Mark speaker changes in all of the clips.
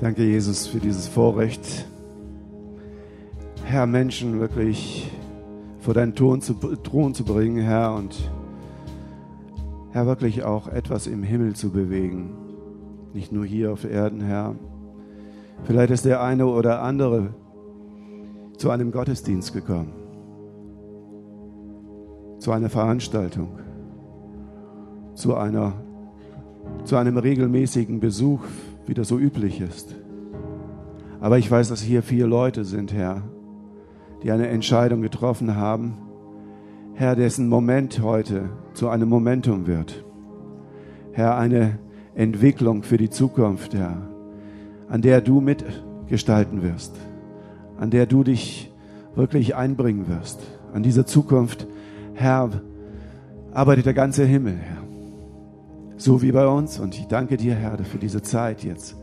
Speaker 1: Danke, Jesus, für dieses Vorrecht, Herr, Menschen wirklich vor deinen Thron zu, Thron zu bringen, Herr, und Herr, wirklich auch etwas im Himmel zu bewegen. Nicht nur hier auf Erden, Herr. Vielleicht ist der eine oder andere zu einem Gottesdienst gekommen, zu einer Veranstaltung, zu, einer, zu einem regelmäßigen Besuch, wie das so üblich ist. Aber ich weiß, dass hier vier Leute sind, Herr, die eine Entscheidung getroffen haben, Herr, dessen Moment heute zu einem Momentum wird. Herr, eine Entwicklung für die Zukunft, Herr, an der du mitgestalten wirst, an der du dich wirklich einbringen wirst. An dieser Zukunft, Herr, arbeitet der ganze Himmel, Herr. So wie bei uns. Und ich danke dir, Herr, für diese Zeit jetzt.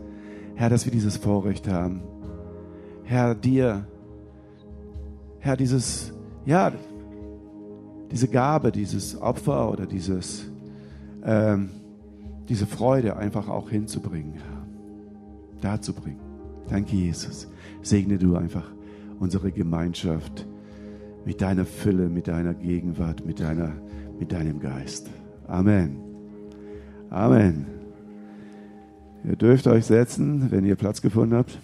Speaker 1: Herr, dass wir dieses Vorrecht haben. Herr, dir, Herr, dieses, ja, diese Gabe, dieses Opfer oder dieses, ähm, diese Freude einfach auch hinzubringen, Herr. Darzubringen. Danke, Jesus. Segne du einfach unsere Gemeinschaft mit deiner Fülle, mit deiner Gegenwart, mit, deiner, mit deinem Geist. Amen. Amen. Ihr dürft euch setzen, wenn ihr Platz gefunden habt.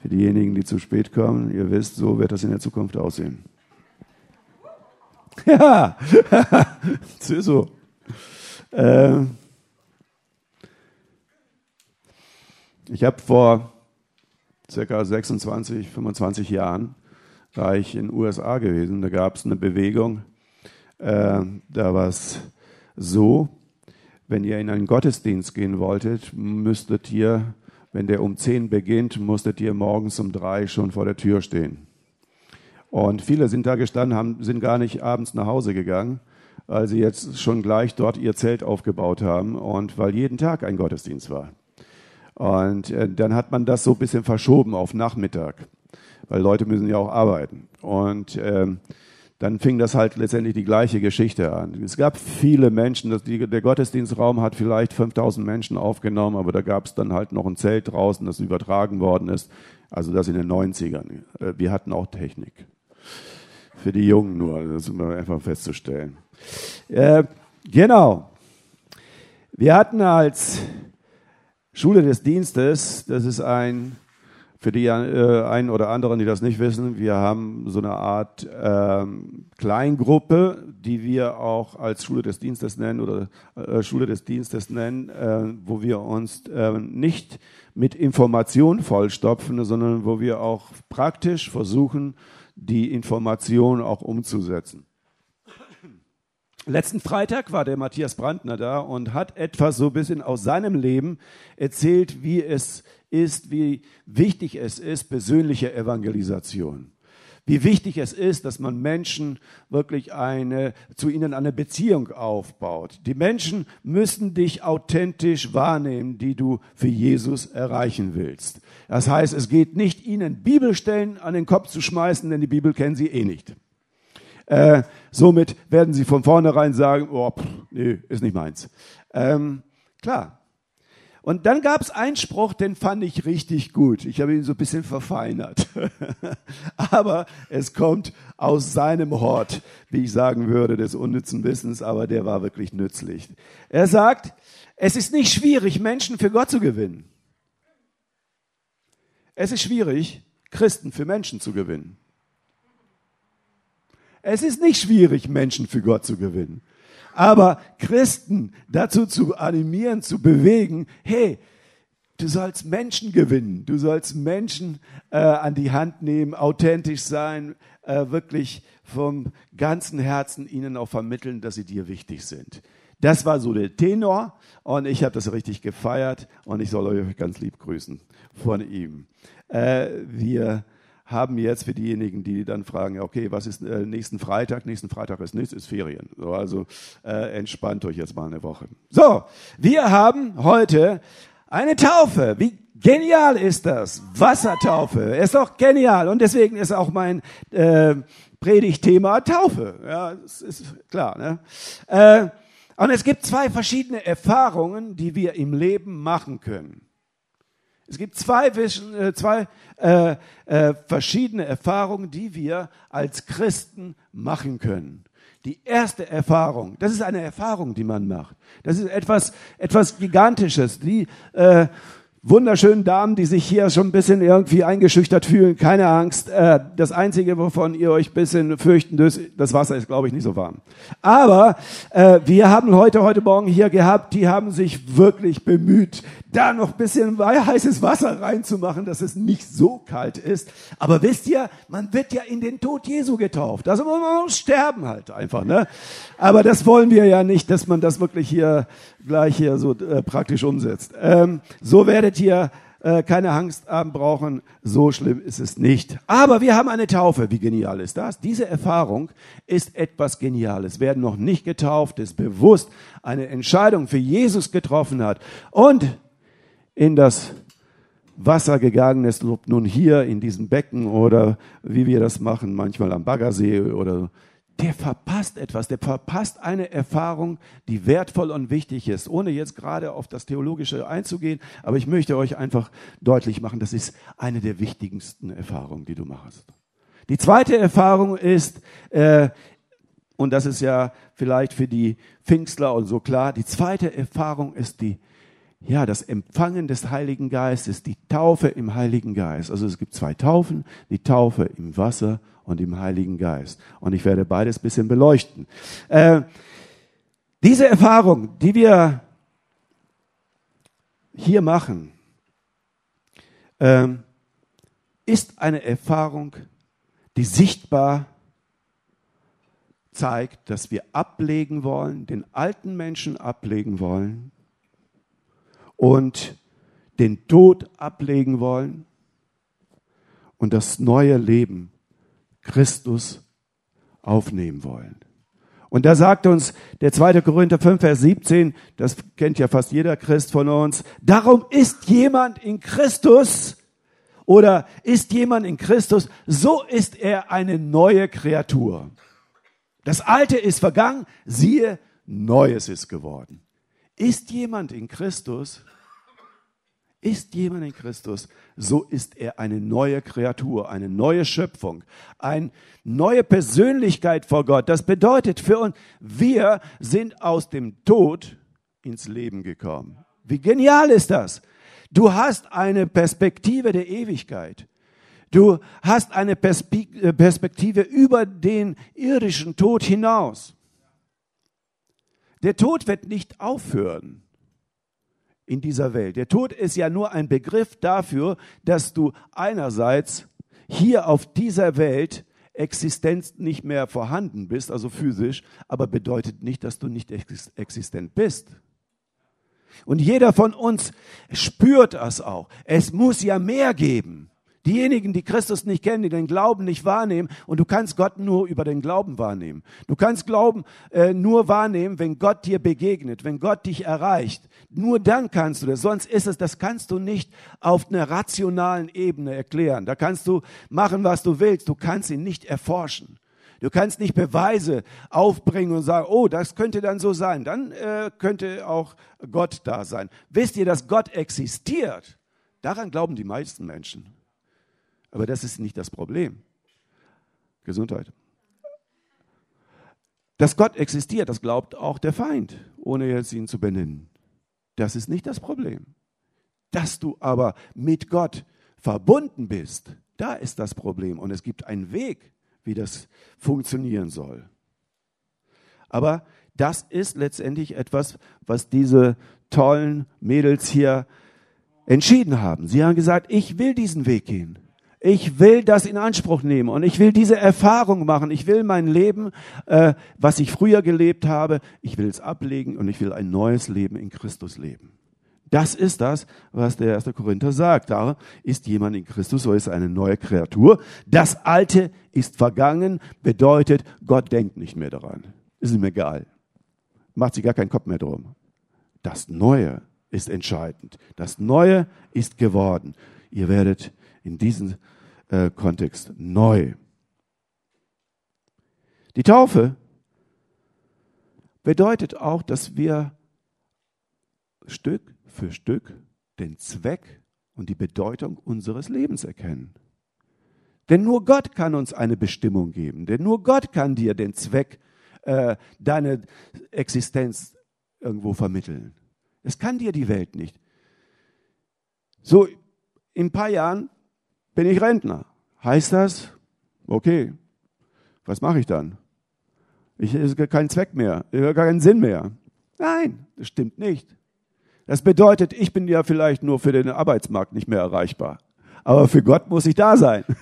Speaker 1: Für diejenigen, die zu spät kommen, ihr wisst, so wird das in der Zukunft aussehen. Ja, so. Ähm ich habe vor circa 26, 25 Jahren war ich in den USA gewesen. Da gab es eine Bewegung. Äh, da war es so, wenn ihr in einen Gottesdienst gehen wolltet, müsstet ihr, wenn der um 10 beginnt, musstet ihr morgens um 3 schon vor der Tür stehen. Und viele sind da gestanden, haben, sind gar nicht abends nach Hause gegangen, weil sie jetzt schon gleich dort ihr Zelt aufgebaut haben und weil jeden Tag ein Gottesdienst war. Und äh, dann hat man das so ein bisschen verschoben auf Nachmittag, weil Leute müssen ja auch arbeiten. Und ähm, dann fing das halt letztendlich die gleiche Geschichte an. Es gab viele Menschen, das, die, der Gottesdienstraum hat vielleicht 5000 Menschen aufgenommen, aber da gab es dann halt noch ein Zelt draußen, das übertragen worden ist. Also das in den 90ern. Äh, wir hatten auch Technik. Für die Jungen nur, das ist einfach festzustellen. Äh, genau. Wir hatten als Schule des Dienstes, das ist ein für die äh, einen oder anderen, die das nicht wissen, wir haben so eine Art ähm, Kleingruppe, die wir auch als Schule des Dienstes nennen oder äh, Schule des Dienstes nennen, äh, wo wir uns äh, nicht mit Information vollstopfen, sondern wo wir auch praktisch versuchen, die Information auch umzusetzen. Letzten Freitag war der Matthias Brandner da und hat etwas so ein bisschen aus seinem Leben erzählt, wie es ist, wie wichtig es ist, persönliche Evangelisation. Wie wichtig es ist, dass man Menschen wirklich eine, zu ihnen eine Beziehung aufbaut. Die Menschen müssen dich authentisch wahrnehmen, die du für Jesus erreichen willst. Das heißt, es geht nicht, ihnen Bibelstellen an den Kopf zu schmeißen, denn die Bibel kennen sie eh nicht. Äh, somit werden sie von vornherein sagen, oh, pff, nee, ist nicht meins. Ähm, klar, und dann gab es einen Spruch, den fand ich richtig gut. Ich habe ihn so ein bisschen verfeinert. aber es kommt aus seinem Hort, wie ich sagen würde, des unnützen Wissens, aber der war wirklich nützlich. Er sagt, es ist nicht schwierig, Menschen für Gott zu gewinnen. Es ist schwierig, Christen für Menschen zu gewinnen. Es ist nicht schwierig, Menschen für Gott zu gewinnen. Aber Christen dazu zu animieren, zu bewegen, hey, du sollst Menschen gewinnen, du sollst Menschen äh, an die Hand nehmen, authentisch sein, äh, wirklich vom ganzen Herzen ihnen auch vermitteln, dass sie dir wichtig sind. Das war so der Tenor und ich habe das richtig gefeiert und ich soll euch ganz lieb grüßen von ihm. Äh, wir haben jetzt für diejenigen, die dann fragen, okay, was ist äh, nächsten Freitag? Nächsten Freitag ist nichts, ist Ferien. So, also äh, entspannt euch jetzt mal eine Woche. So, wir haben heute eine Taufe. Wie genial ist das? Wassertaufe. Ist doch genial. Und deswegen ist auch mein äh, Predigtthema Taufe. Ja, das ist klar. Ne? Äh, und es gibt zwei verschiedene Erfahrungen, die wir im Leben machen können. Es gibt zwei, äh, zwei äh, äh, verschiedene Erfahrungen, die wir als Christen machen können. Die erste Erfahrung, das ist eine Erfahrung, die man macht. Das ist etwas, etwas Gigantisches. Die, äh, wunderschönen Damen, die sich hier schon ein bisschen irgendwie eingeschüchtert fühlen, keine Angst. Äh, das Einzige, wovon ihr euch ein bisschen fürchten müsst, das Wasser ist, glaube ich, nicht so warm. Aber äh, wir haben heute, heute Morgen hier gehabt, die haben sich wirklich bemüht, da noch ein bisschen heißes Wasser reinzumachen, dass es nicht so kalt ist. Aber wisst ihr, man wird ja in den Tod Jesu getauft. Also man muss sterben halt einfach. Ne? Aber das wollen wir ja nicht, dass man das wirklich hier gleich hier so äh, praktisch umsetzt. Ähm, so werdet ihr äh, keine Angst haben brauchen, so schlimm ist es nicht. Aber wir haben eine Taufe. Wie genial ist das? Diese Erfahrung ist etwas Geniales. Wer noch nicht getauft ist, bewusst eine Entscheidung für Jesus getroffen hat und in das Wasser gegangen ist, ob nun hier in diesem Becken oder wie wir das machen, manchmal am Baggersee oder der verpasst etwas, der verpasst eine Erfahrung, die wertvoll und wichtig ist, ohne jetzt gerade auf das Theologische einzugehen. Aber ich möchte euch einfach deutlich machen, das ist eine der wichtigsten Erfahrungen, die du machst. Die zweite Erfahrung ist, äh, und das ist ja vielleicht für die Pfingstler und so klar, die zweite Erfahrung ist die ja, das Empfangen des Heiligen Geistes, die Taufe im Heiligen Geist. Also es gibt zwei Taufen, die Taufe im Wasser und im Heiligen Geist. Und ich werde beides bisschen beleuchten. Äh, diese Erfahrung, die wir hier machen, äh, ist eine Erfahrung, die sichtbar zeigt, dass wir ablegen wollen, den alten Menschen ablegen wollen und den Tod ablegen wollen und das neue Leben Christus aufnehmen wollen. Und da sagt uns der 2. Korinther 5, Vers 17, das kennt ja fast jeder Christ von uns, darum ist jemand in Christus oder ist jemand in Christus, so ist er eine neue Kreatur. Das Alte ist vergangen, siehe, Neues ist geworden. Ist jemand in Christus, ist jemand in Christus, so ist er eine neue Kreatur, eine neue Schöpfung, eine neue Persönlichkeit vor Gott. Das bedeutet für uns, wir sind aus dem Tod ins Leben gekommen. Wie genial ist das? Du hast eine Perspektive der Ewigkeit. Du hast eine äh, Perspektive über den irdischen Tod hinaus. Der Tod wird nicht aufhören in dieser Welt. Der Tod ist ja nur ein Begriff dafür, dass du einerseits hier auf dieser Welt Existenz nicht mehr vorhanden bist, also physisch, aber bedeutet nicht, dass du nicht existent bist. Und jeder von uns spürt das auch. Es muss ja mehr geben. Diejenigen, die Christus nicht kennen, die den Glauben nicht wahrnehmen, und du kannst Gott nur über den Glauben wahrnehmen. Du kannst Glauben äh, nur wahrnehmen, wenn Gott dir begegnet, wenn Gott dich erreicht. Nur dann kannst du das. Sonst ist es, das kannst du nicht auf einer rationalen Ebene erklären. Da kannst du machen, was du willst. Du kannst ihn nicht erforschen. Du kannst nicht Beweise aufbringen und sagen, oh, das könnte dann so sein. Dann äh, könnte auch Gott da sein. Wisst ihr, dass Gott existiert? Daran glauben die meisten Menschen. Aber das ist nicht das Problem. Gesundheit. Dass Gott existiert, das glaubt auch der Feind, ohne jetzt ihn zu benennen. Das ist nicht das Problem. Dass du aber mit Gott verbunden bist, da ist das Problem. Und es gibt einen Weg, wie das funktionieren soll. Aber das ist letztendlich etwas, was diese tollen Mädels hier entschieden haben. Sie haben gesagt, ich will diesen Weg gehen. Ich will das in Anspruch nehmen und ich will diese Erfahrung machen. Ich will mein Leben, äh, was ich früher gelebt habe, ich will es ablegen und ich will ein neues Leben in Christus leben. Das ist das, was der erste Korinther sagt. Da ist jemand in Christus, so ist eine neue Kreatur. Das Alte ist vergangen, bedeutet, Gott denkt nicht mehr daran. Ist ihm egal. Macht sich gar keinen Kopf mehr drum. Das Neue ist entscheidend. Das Neue ist geworden. Ihr werdet in diesen äh, Kontext neu. Die Taufe bedeutet auch, dass wir Stück für Stück den Zweck und die Bedeutung unseres Lebens erkennen. Denn nur Gott kann uns eine Bestimmung geben. Denn nur Gott kann dir den Zweck, äh, deine Existenz irgendwo vermitteln. Es kann dir die Welt nicht. So, in ein paar Jahren bin ich Rentner. Heißt das, okay, was mache ich dann? Ich habe keinen Zweck mehr, ich habe keinen Sinn mehr. Nein, das stimmt nicht. Das bedeutet, ich bin ja vielleicht nur für den Arbeitsmarkt nicht mehr erreichbar. Aber für Gott muss ich da sein.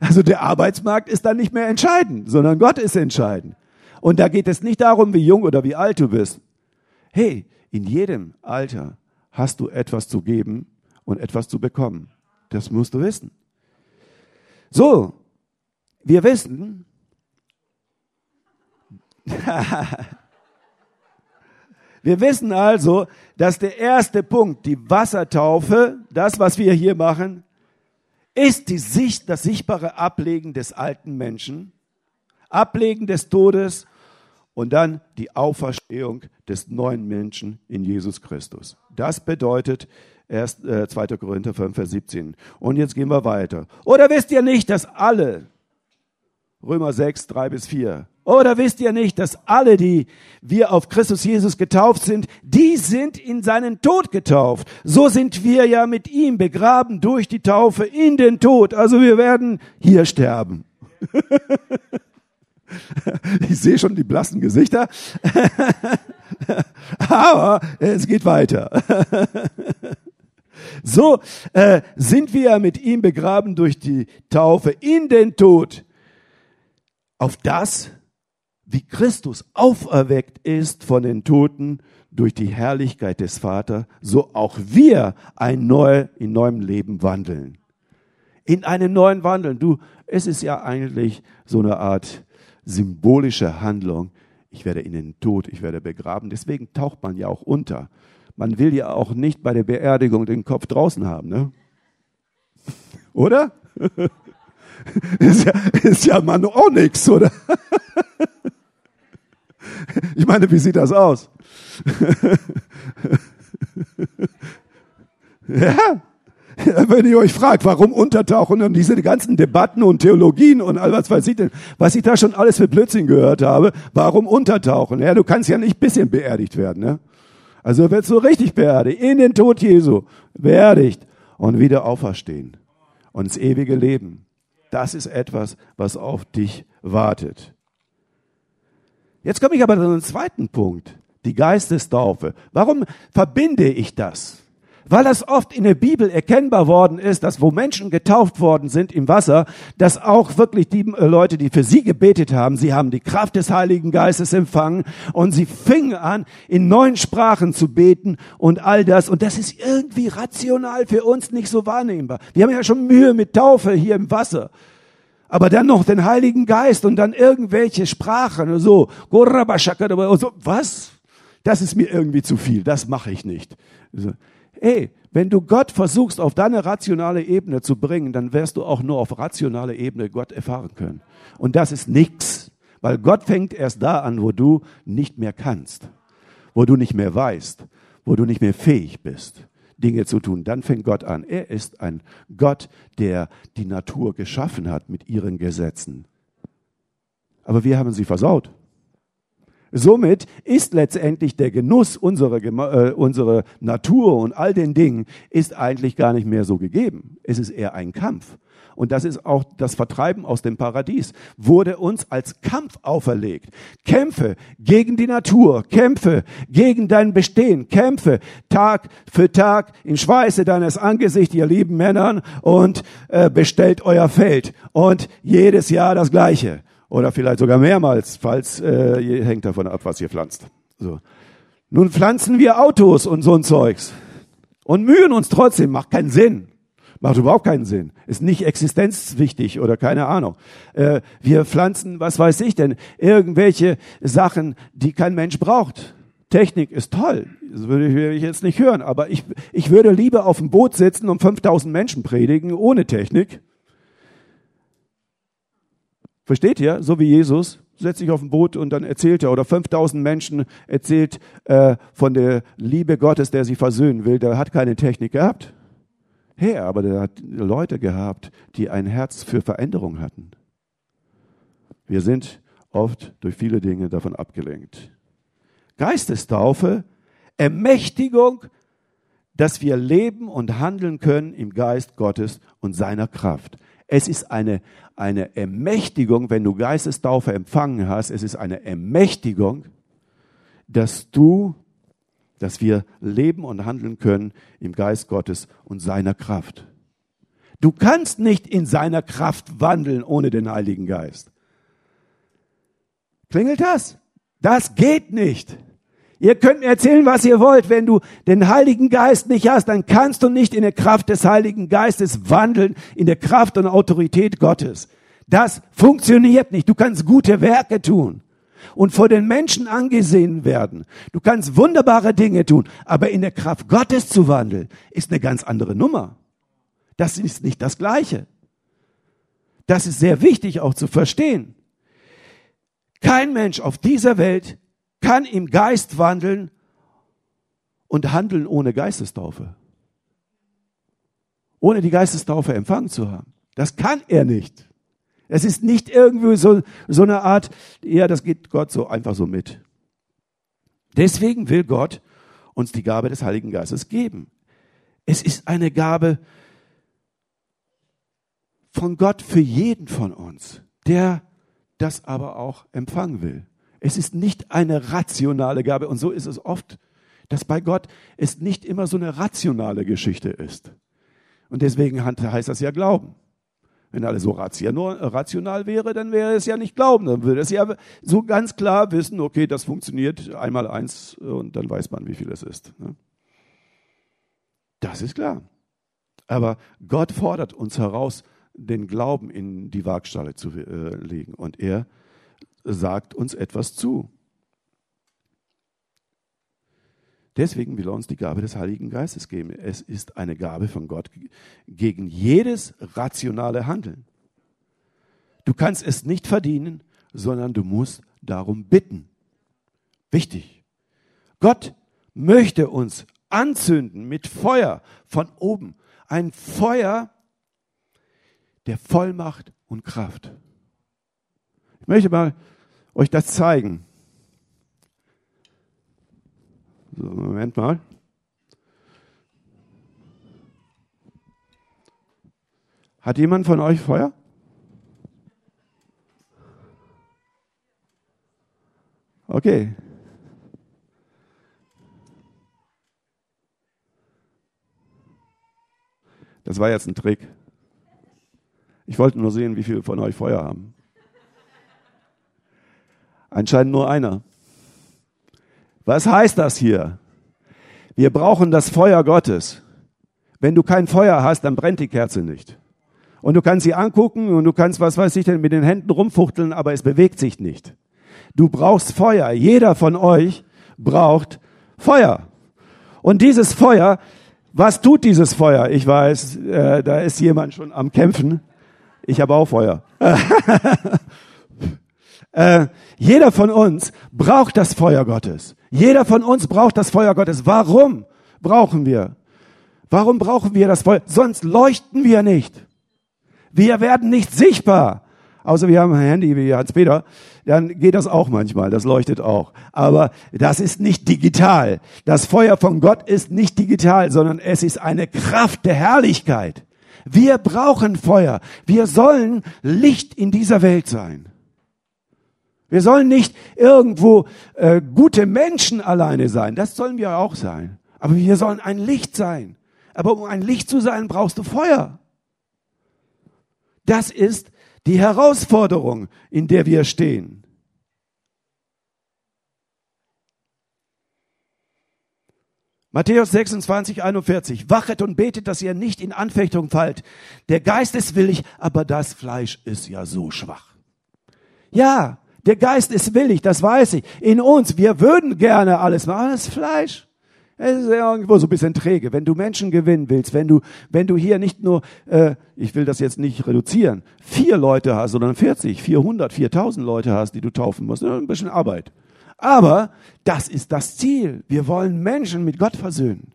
Speaker 1: Also der Arbeitsmarkt ist dann nicht mehr entscheidend, sondern Gott ist entscheidend. Und da geht es nicht darum, wie jung oder wie alt du bist. Hey, in jedem Alter hast du etwas zu geben und etwas zu bekommen. Das musst du wissen. So, wir wissen, wir wissen also, dass der erste Punkt, die Wassertaufe, das, was wir hier machen, ist die Sicht, das sichtbare Ablegen des alten Menschen, Ablegen des Todes und dann die Auferstehung des neuen Menschen in Jesus Christus. Das bedeutet erst äh, 2. Korinther 5, Vers 17. Und jetzt gehen wir weiter. Oder wisst ihr nicht, dass alle, Römer 6, 3 bis 4, oder wisst ihr nicht, dass alle, die wir auf Christus Jesus getauft sind, die sind in seinen Tod getauft. So sind wir ja mit ihm begraben durch die Taufe in den Tod. Also wir werden hier sterben. ich sehe schon die blassen Gesichter. Aber es geht weiter. so äh, sind wir mit ihm begraben durch die Taufe in den Tod. Auf das wie Christus auferweckt ist von den Toten durch die Herrlichkeit des Vaters, so auch wir ein neu, in neuem Leben wandeln. In einem neuen Wandeln. Du, es ist ja eigentlich so eine Art symbolische Handlung. Ich werde in den Tod, ich werde begraben. Deswegen taucht man ja auch unter. Man will ja auch nicht bei der Beerdigung den Kopf draußen haben, ne? Oder? ist ja, ist ja man auch nichts, oder? Ich meine, wie sieht das aus? ja, wenn ihr euch fragt, warum untertauchen und diese ganzen Debatten und Theologien und all was weiß ich denn, was ich da schon alles für Blödsinn gehört habe, warum untertauchen? Ja, du kannst ja nicht bisschen beerdigt werden, ne? Also wird so richtig beerdigt, in den Tod Jesu, beerdigt und wieder auferstehen und ins ewige Leben. Das ist etwas, was auf dich wartet. Jetzt komme ich aber zu einem zweiten Punkt, die Geistestaufe. Warum verbinde ich das? Weil das oft in der Bibel erkennbar worden ist, dass wo Menschen getauft worden sind im Wasser, dass auch wirklich die äh, Leute, die für sie gebetet haben, sie haben die Kraft des Heiligen Geistes empfangen und sie fingen an, in neuen Sprachen zu beten und all das. Und das ist irgendwie rational für uns nicht so wahrnehmbar. Wir haben ja schon Mühe mit Taufe hier im Wasser aber dann noch den Heiligen Geist und dann irgendwelche Sprachen so, so was? Das ist mir irgendwie zu viel, das mache ich nicht. Ey, wenn du Gott versuchst auf deine rationale Ebene zu bringen, dann wirst du auch nur auf rationale Ebene Gott erfahren können. Und das ist nichts, weil Gott fängt erst da an, wo du nicht mehr kannst, wo du nicht mehr weißt, wo du nicht mehr fähig bist. Dinge zu tun. Dann fängt Gott an. Er ist ein Gott, der die Natur geschaffen hat mit ihren Gesetzen. Aber wir haben sie versaut. Somit ist letztendlich der Genuss unserer, äh, unserer Natur und all den Dingen ist eigentlich gar nicht mehr so gegeben. Es ist eher ein Kampf und das ist auch das Vertreiben aus dem Paradies, wurde uns als Kampf auferlegt. Kämpfe gegen die Natur, Kämpfe gegen dein Bestehen, Kämpfe Tag für Tag im Schweiße deines Angesichts, ihr lieben Männern, und äh, bestellt euer Feld. Und jedes Jahr das Gleiche. Oder vielleicht sogar mehrmals, falls äh, hängt davon ab, was ihr pflanzt. So. Nun pflanzen wir Autos und so ein Zeugs und mühen uns trotzdem, macht keinen Sinn. Macht überhaupt keinen Sinn. Ist nicht existenzwichtig oder keine Ahnung. Äh, wir pflanzen, was weiß ich denn, irgendwelche Sachen, die kein Mensch braucht. Technik ist toll. Das würde ich jetzt nicht hören. Aber ich, ich würde lieber auf dem Boot sitzen und 5000 Menschen predigen ohne Technik. Versteht ihr? So wie Jesus setzt sich auf ein Boot und dann erzählt er, oder 5000 Menschen erzählt äh, von der Liebe Gottes, der sie versöhnen will. Der hat keine Technik gehabt. her, aber der hat Leute gehabt, die ein Herz für Veränderung hatten. Wir sind oft durch viele Dinge davon abgelenkt. Geistestaufe, Ermächtigung, dass wir leben und handeln können im Geist Gottes und seiner Kraft. Es ist eine, eine Ermächtigung, wenn du Geistestaufe empfangen hast, es ist eine Ermächtigung, dass du, dass wir leben und handeln können im Geist Gottes und seiner Kraft. Du kannst nicht in seiner Kraft wandeln ohne den Heiligen Geist. Klingelt das? Das geht nicht. Ihr könnt mir erzählen, was ihr wollt. Wenn du den Heiligen Geist nicht hast, dann kannst du nicht in der Kraft des Heiligen Geistes wandeln, in der Kraft und Autorität Gottes. Das funktioniert nicht. Du kannst gute Werke tun und vor den Menschen angesehen werden. Du kannst wunderbare Dinge tun, aber in der Kraft Gottes zu wandeln, ist eine ganz andere Nummer. Das ist nicht das Gleiche. Das ist sehr wichtig auch zu verstehen. Kein Mensch auf dieser Welt kann im Geist wandeln und handeln ohne Geistestaufe. Ohne die Geistestaufe empfangen zu haben. Das kann er nicht. Es ist nicht irgendwie so, so eine Art, ja, das geht Gott so einfach so mit. Deswegen will Gott uns die Gabe des Heiligen Geistes geben. Es ist eine Gabe von Gott für jeden von uns, der das aber auch empfangen will. Es ist nicht eine rationale Gabe und so ist es oft, dass bei Gott es nicht immer so eine rationale Geschichte ist. Und deswegen heißt das ja Glauben. Wenn alles so rational wäre, dann wäre es ja nicht Glauben. Dann würde es ja so ganz klar wissen, okay, das funktioniert einmal eins und dann weiß man, wie viel es ist. Ne? Das ist klar. Aber Gott fordert uns heraus, den Glauben in die Waagschale zu äh, legen. Und er sagt uns etwas zu. Deswegen will er uns die Gabe des Heiligen Geistes geben. Es ist eine Gabe von Gott gegen jedes rationale Handeln. Du kannst es nicht verdienen, sondern du musst darum bitten. Wichtig. Gott möchte uns anzünden mit Feuer von oben. Ein Feuer der Vollmacht und Kraft. Ich möchte mal euch das zeigen. So, Moment mal. Hat jemand von euch Feuer? Okay. Das war jetzt ein Trick. Ich wollte nur sehen, wie viele von euch Feuer haben. Anscheinend nur einer. Was heißt das hier? Wir brauchen das Feuer Gottes. Wenn du kein Feuer hast, dann brennt die Kerze nicht. Und du kannst sie angucken und du kannst, was weiß ich denn, mit den Händen rumfuchteln, aber es bewegt sich nicht. Du brauchst Feuer. Jeder von euch braucht Feuer. Und dieses Feuer, was tut dieses Feuer? Ich weiß, äh, da ist jemand schon am Kämpfen. Ich habe auch Feuer. Äh, jeder von uns braucht das Feuer Gottes. Jeder von uns braucht das Feuer Gottes. Warum brauchen wir? Warum brauchen wir das Feuer? Sonst leuchten wir nicht. Wir werden nicht sichtbar. Außer wir haben ein Handy wie Hans-Peter, dann geht das auch manchmal, das leuchtet auch. Aber das ist nicht digital. Das Feuer von Gott ist nicht digital, sondern es ist eine Kraft der Herrlichkeit. Wir brauchen Feuer. Wir sollen Licht in dieser Welt sein. Wir sollen nicht irgendwo äh, gute Menschen alleine sein. Das sollen wir auch sein. Aber wir sollen ein Licht sein. Aber um ein Licht zu sein, brauchst du Feuer. Das ist die Herausforderung, in der wir stehen. Matthäus 26, 41. Wachet und betet, dass ihr nicht in Anfechtung fallt. Der Geist ist willig, aber das Fleisch ist ja so schwach. Ja, der Geist ist willig, das weiß ich. In uns, wir würden gerne alles machen, das Fleisch. Es ist irgendwo so ein bisschen träge. Wenn du Menschen gewinnen willst, wenn du, wenn du hier nicht nur, äh, ich will das jetzt nicht reduzieren, vier Leute hast, sondern 40, 400, 4000 Leute hast, die du taufen musst, ein bisschen Arbeit. Aber das ist das Ziel. Wir wollen Menschen mit Gott versöhnen.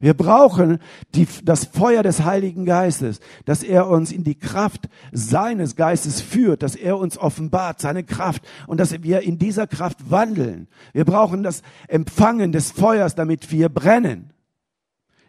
Speaker 1: Wir brauchen die, das Feuer des Heiligen Geistes, dass er uns in die Kraft seines Geistes führt, dass er uns offenbart, seine Kraft und dass wir in dieser Kraft wandeln. Wir brauchen das Empfangen des Feuers, damit wir brennen.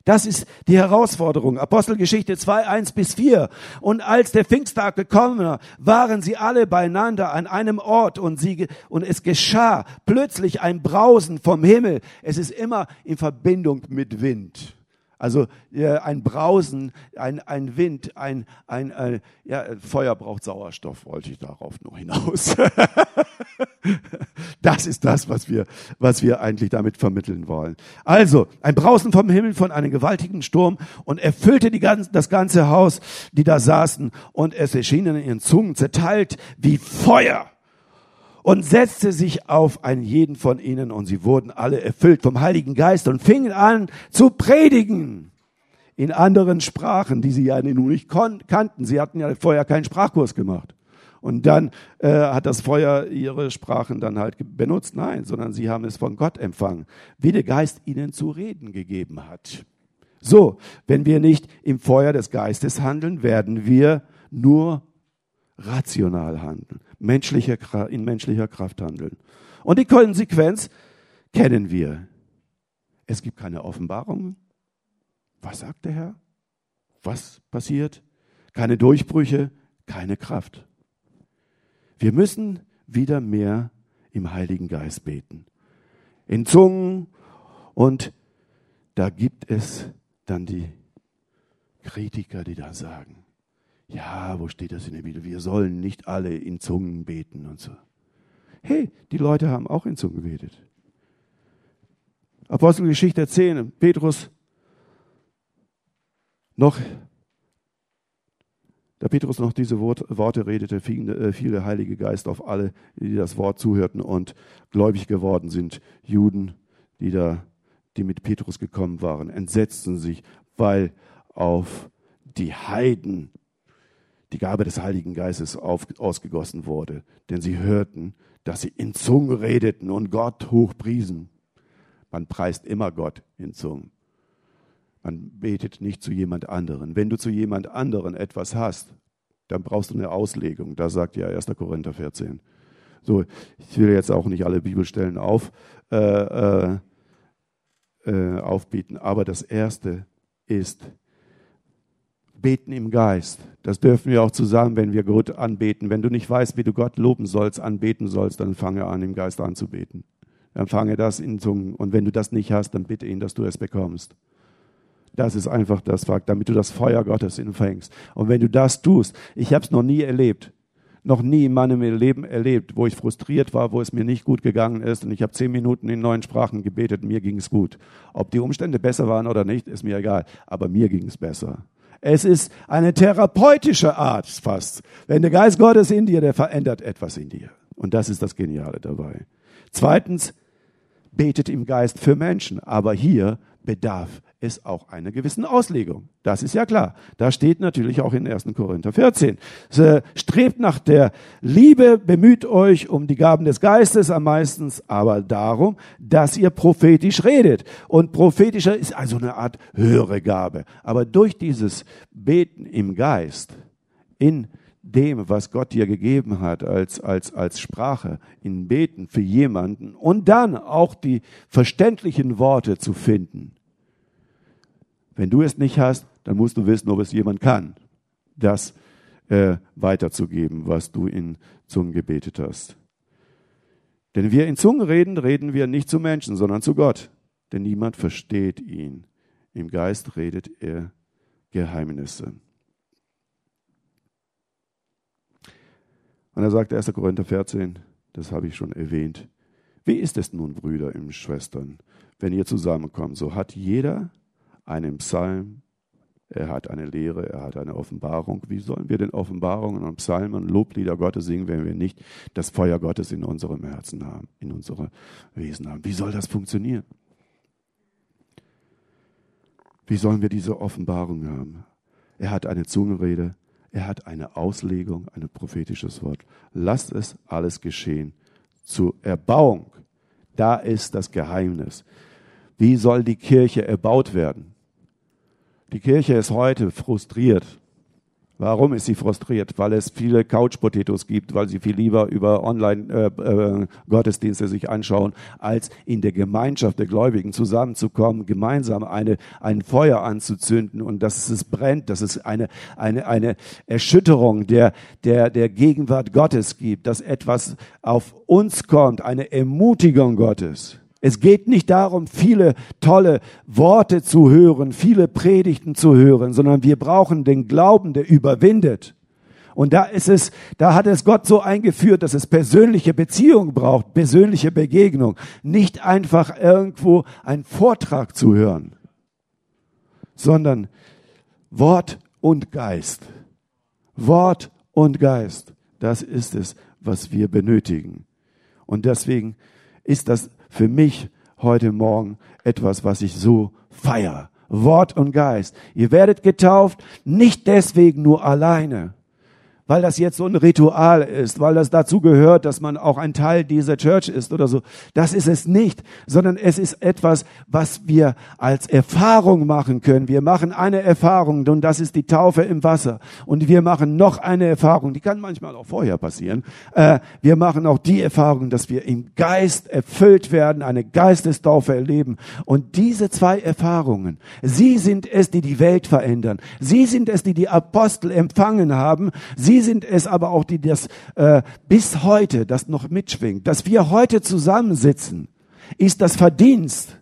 Speaker 1: Das ist die Herausforderung. Apostelgeschichte 2, 1 bis 4. Und als der Pfingsttag gekommen war, waren sie alle beieinander an einem Ort und, sie, und es geschah plötzlich ein Brausen vom Himmel. Es ist immer in Verbindung mit Wind. Also äh, ein Brausen, ein, ein Wind, ein, ein, äh, ja, Feuer braucht Sauerstoff, wollte ich darauf nur hinaus. das ist das, was wir, was wir eigentlich damit vermitteln wollen. Also, ein Brausen vom Himmel von einem gewaltigen Sturm und erfüllte die ganze, das ganze Haus, die da saßen, und es erschienen in ihren Zungen zerteilt wie Feuer und setzte sich auf einen jeden von ihnen und sie wurden alle erfüllt vom Heiligen Geist und fingen an zu predigen in anderen Sprachen, die sie ja nun nicht kannten. Sie hatten ja vorher keinen Sprachkurs gemacht. Und dann äh, hat das Feuer ihre Sprachen dann halt benutzt. Nein, sondern sie haben es von Gott empfangen, wie der Geist ihnen zu reden gegeben hat. So, wenn wir nicht im Feuer des Geistes handeln, werden wir nur rational handeln menschlicher, in menschlicher Kraft handeln. Und die Konsequenz kennen wir. Es gibt keine Offenbarungen. Was sagt der Herr? Was passiert? Keine Durchbrüche, keine Kraft. Wir müssen wieder mehr im Heiligen Geist beten. In Zungen und da gibt es dann die Kritiker, die da sagen, ja, wo steht das in der Bibel? Wir sollen nicht alle in Zungen beten und so. Hey, die Leute haben auch in Zungen gebetet. Apostelgeschichte 10, Petrus noch, da Petrus noch diese Worte redete, fiel, äh, fiel der Heilige Geist auf alle, die das Wort zuhörten und gläubig geworden sind. Juden, die da, die mit Petrus gekommen waren, entsetzten sich, weil auf die Heiden die Gabe des Heiligen Geistes auf, ausgegossen wurde. Denn sie hörten, dass sie in Zungen redeten und Gott hochpriesen. Man preist immer Gott in Zungen. Man betet nicht zu jemand anderen. Wenn du zu jemand anderen etwas hast, dann brauchst du eine Auslegung. Da sagt ja 1. Korinther 14. So, ich will jetzt auch nicht alle Bibelstellen auf, äh, äh, äh, aufbieten, aber das erste ist beten im Geist. Das dürfen wir auch zusammen, wenn wir Gott anbeten. Wenn du nicht weißt, wie du Gott loben sollst, anbeten sollst, dann fange an, im Geist anzubeten. Dann fange das in Zungen. Und wenn du das nicht hast, dann bitte ihn, dass du es bekommst. Das ist einfach das Fakt, damit du das Feuer Gottes empfängst. Und wenn du das tust, ich habe es noch nie erlebt, noch nie in meinem Leben erlebt, wo ich frustriert war, wo es mir nicht gut gegangen ist und ich habe zehn Minuten in neuen Sprachen gebetet, mir ging es gut. Ob die Umstände besser waren oder nicht, ist mir egal, aber mir ging es besser. Es ist eine therapeutische Art fast. Wenn der Geist Gottes in dir, der verändert etwas in dir. Und das ist das Geniale dabei. Zweitens, betet im Geist für Menschen. Aber hier bedarf es auch einer gewissen Auslegung. Das ist ja klar. Da steht natürlich auch in 1. Korinther 14. Strebt nach der Liebe, bemüht euch um die Gaben des Geistes am meisten, aber darum, dass ihr prophetisch redet. Und prophetischer ist also eine Art höhere Gabe. Aber durch dieses Beten im Geist, in dem, was Gott dir gegeben hat als, als, als Sprache, in Beten für jemanden und dann auch die verständlichen Worte zu finden. Wenn du es nicht hast, dann musst du wissen, ob es jemand kann, das äh, weiterzugeben, was du in Zungen gebetet hast. Denn wir in Zungen reden, reden wir nicht zu Menschen, sondern zu Gott. Denn niemand versteht ihn. Im Geist redet er Geheimnisse. Und er sagt 1. Korinther 14, das habe ich schon erwähnt. Wie ist es nun, Brüder und Schwestern, wenn ihr zusammenkommt? So hat jeder einen Psalm, er hat eine Lehre, er hat eine Offenbarung. Wie sollen wir denn Offenbarungen und Psalmen, Loblieder Gottes singen, wenn wir nicht das Feuer Gottes in unserem Herzen haben, in unserem Wesen haben? Wie soll das funktionieren? Wie sollen wir diese Offenbarung haben? Er hat eine Zungenrede, er hat eine Auslegung, ein prophetisches Wort. Lasst es alles geschehen. Zur Erbauung, da ist das Geheimnis. Wie soll die Kirche erbaut werden? Die Kirche ist heute frustriert. Warum ist sie frustriert? Weil es viele Couch-Potatoes gibt, weil sie viel lieber über Online-Gottesdienste äh, äh, sich anschauen, als in der Gemeinschaft der Gläubigen zusammenzukommen, gemeinsam eine, ein Feuer anzuzünden und dass es brennt, dass es eine, eine, eine Erschütterung der, der, der Gegenwart Gottes gibt, dass etwas auf uns kommt, eine Ermutigung Gottes. Es geht nicht darum, viele tolle Worte zu hören, viele Predigten zu hören, sondern wir brauchen den Glauben, der überwindet. Und da ist es, da hat es Gott so eingeführt, dass es persönliche Beziehung braucht, persönliche Begegnung, nicht einfach irgendwo einen Vortrag zu hören, sondern Wort und Geist. Wort und Geist. Das ist es, was wir benötigen. Und deswegen ist das für mich heute Morgen etwas, was ich so feier. Wort und Geist. Ihr werdet getauft, nicht deswegen nur alleine, weil das jetzt so ein Ritual ist, weil das dazu gehört, dass man auch ein Teil dieser Church ist oder so. Das ist es nicht, sondern es ist etwas, was wir als Erfahrung machen können. Wir machen eine Erfahrung und das ist die Taufe im Wasser. Und wir machen noch eine Erfahrung, die kann manchmal auch vorher passieren. Äh, wir machen auch die Erfahrung, dass wir im Geist erfüllt werden, eine Geistestaufe erleben. Und diese zwei Erfahrungen, sie sind es, die die Welt verändern. Sie sind es, die die Apostel empfangen haben. Sie sind es aber auch, die das äh, bis heute, das noch mitschwingt. Dass wir heute zusammensitzen, ist das Verdienst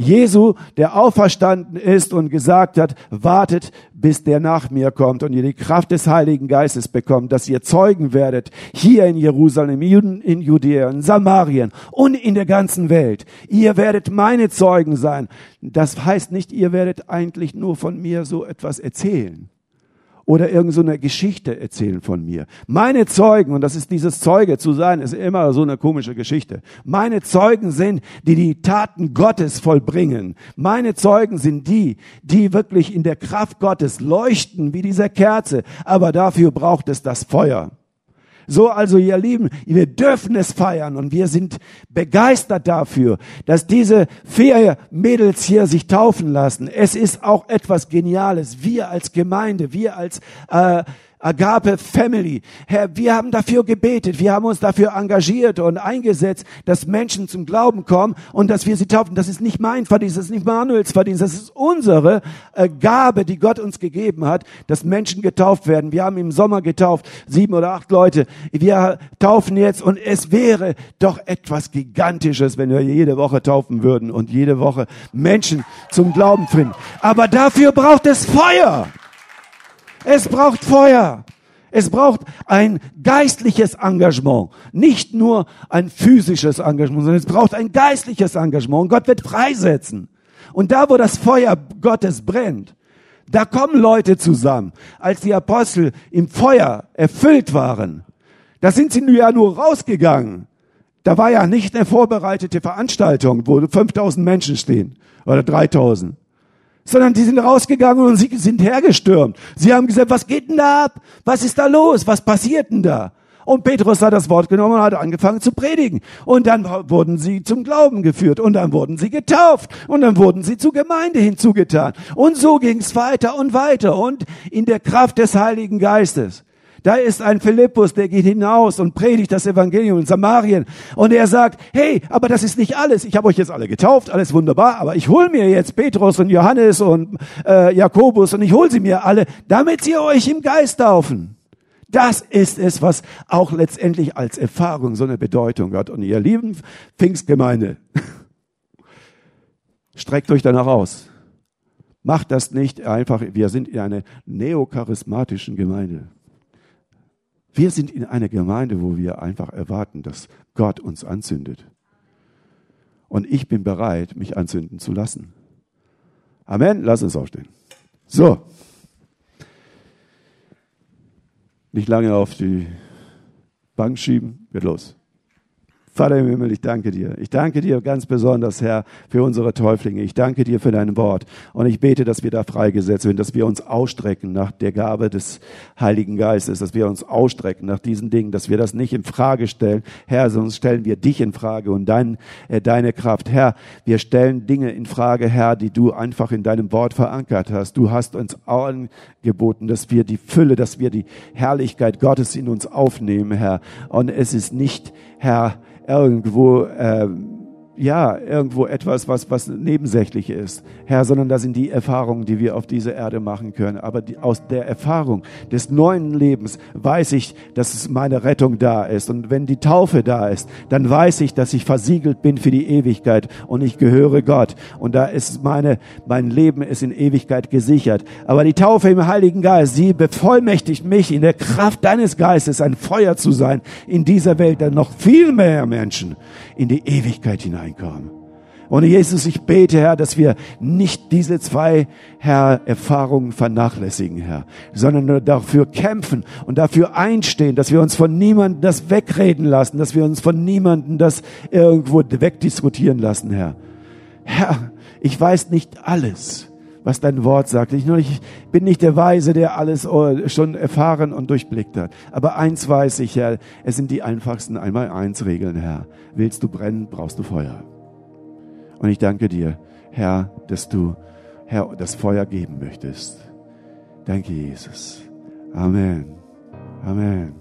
Speaker 1: Jesu, der auferstanden ist und gesagt hat, wartet, bis der nach mir kommt und ihr die Kraft des Heiligen Geistes bekommt, dass ihr Zeugen werdet, hier in Jerusalem, in Judäa, in Samarien und in der ganzen Welt. Ihr werdet meine Zeugen sein. Das heißt nicht, ihr werdet eigentlich nur von mir so etwas erzählen oder irgendeine so Geschichte erzählen von mir. Meine Zeugen, und das ist dieses Zeuge zu sein, ist immer so eine komische Geschichte. Meine Zeugen sind, die die Taten Gottes vollbringen. Meine Zeugen sind die, die wirklich in der Kraft Gottes leuchten wie diese Kerze. Aber dafür braucht es das Feuer. So also, ihr Lieben, wir dürfen es feiern und wir sind begeistert dafür, dass diese vier Mädels hier sich taufen lassen. Es ist auch etwas Geniales. Wir als Gemeinde, wir als äh, Agape Family. Herr, wir haben dafür gebetet, wir haben uns dafür engagiert und eingesetzt, dass Menschen zum Glauben kommen und dass wir sie taufen. Das ist nicht mein Verdienst, das ist nicht Manuels Verdienst, das ist unsere äh, Gabe, die Gott uns gegeben hat, dass Menschen getauft werden. Wir haben im Sommer getauft, sieben oder acht Leute. Wir taufen jetzt und es wäre doch etwas Gigantisches, wenn wir jede Woche taufen würden und jede Woche Menschen zum Glauben finden. Aber dafür braucht es Feuer. Es braucht Feuer. Es braucht ein geistliches Engagement, nicht nur ein physisches Engagement, sondern es braucht ein geistliches Engagement. Und Gott wird freisetzen. Und da, wo das Feuer Gottes brennt, da kommen Leute zusammen. Als die Apostel im Feuer erfüllt waren, da sind sie ja nur rausgegangen. Da war ja nicht eine vorbereitete Veranstaltung, wo 5000 Menschen stehen oder 3000 sondern die sind rausgegangen und sie sind hergestürmt. Sie haben gesagt, was geht denn da ab? Was ist da los? Was passiert denn da? Und Petrus hat das Wort genommen und hat angefangen zu predigen. Und dann wurden sie zum Glauben geführt und dann wurden sie getauft und dann wurden sie zur Gemeinde hinzugetan. Und so ging es weiter und weiter und in der Kraft des Heiligen Geistes. Da ist ein Philippus, der geht hinaus und predigt das Evangelium in Samarien. Und er sagt, hey, aber das ist nicht alles. Ich habe euch jetzt alle getauft, alles wunderbar, aber ich hol mir jetzt Petrus und Johannes und äh, Jakobus und ich hol sie mir alle, damit sie euch im Geist taufen. Das ist es, was auch letztendlich als Erfahrung so eine Bedeutung hat. Und ihr lieben Pfingstgemeinde, streckt euch danach aus. Macht das nicht einfach, wir sind in einer neocharismatischen Gemeinde. Wir sind in einer Gemeinde, wo wir einfach erwarten, dass Gott uns anzündet. Und ich bin bereit, mich anzünden zu lassen. Amen. Lass uns aufstehen. So. Nicht lange auf die Bank schieben. Wird los. Vater im Himmel, ich danke dir. Ich danke dir ganz besonders, Herr, für unsere Täuflinge. Ich danke dir für dein Wort. Und ich bete, dass wir da freigesetzt werden, dass wir uns ausstrecken nach der Gabe des Heiligen Geistes, dass wir uns ausstrecken nach diesen Dingen, dass wir das nicht in Frage stellen. Herr, sonst stellen wir dich in Frage und dein, äh, deine Kraft. Herr, wir stellen Dinge in Frage, Herr, die du einfach in deinem Wort verankert hast. Du hast uns angeboten, dass wir die Fülle, dass wir die Herrlichkeit Gottes in uns aufnehmen, Herr. Und es ist nicht, Herr, irgendwo, äh, ja, irgendwo etwas, was, was nebensächlich ist, Herr, sondern das sind die Erfahrungen, die wir auf dieser Erde machen können. Aber die, aus der Erfahrung des neuen Lebens weiß ich, dass meine Rettung da ist. Und wenn die Taufe da ist, dann weiß ich, dass ich versiegelt bin für die Ewigkeit und ich gehöre Gott. Und da ist meine, mein Leben ist in Ewigkeit gesichert. Aber die Taufe im Heiligen Geist, sie bevollmächtigt mich in der Kraft deines Geistes ein Feuer zu sein in dieser Welt, dann noch viel mehr Menschen in die Ewigkeit hineinkommen. Und Jesus, ich bete, Herr, dass wir nicht diese zwei, Herr, Erfahrungen vernachlässigen, Herr, sondern nur dafür kämpfen und dafür einstehen, dass wir uns von niemandem das wegreden lassen, dass wir uns von niemandem das irgendwo wegdiskutieren lassen, Herr. Herr, ich weiß nicht alles, was dein Wort sagt. Ich, bin nicht der Weise, der alles oh, schon erfahren und durchblickt hat. Aber eins weiß ich, Herr, es sind die einfachsten einmal eins Regeln, Herr. Willst du brennen, brauchst du Feuer. Und ich danke dir, Herr, dass du, Herr, das Feuer geben möchtest. Danke, Jesus. Amen. Amen.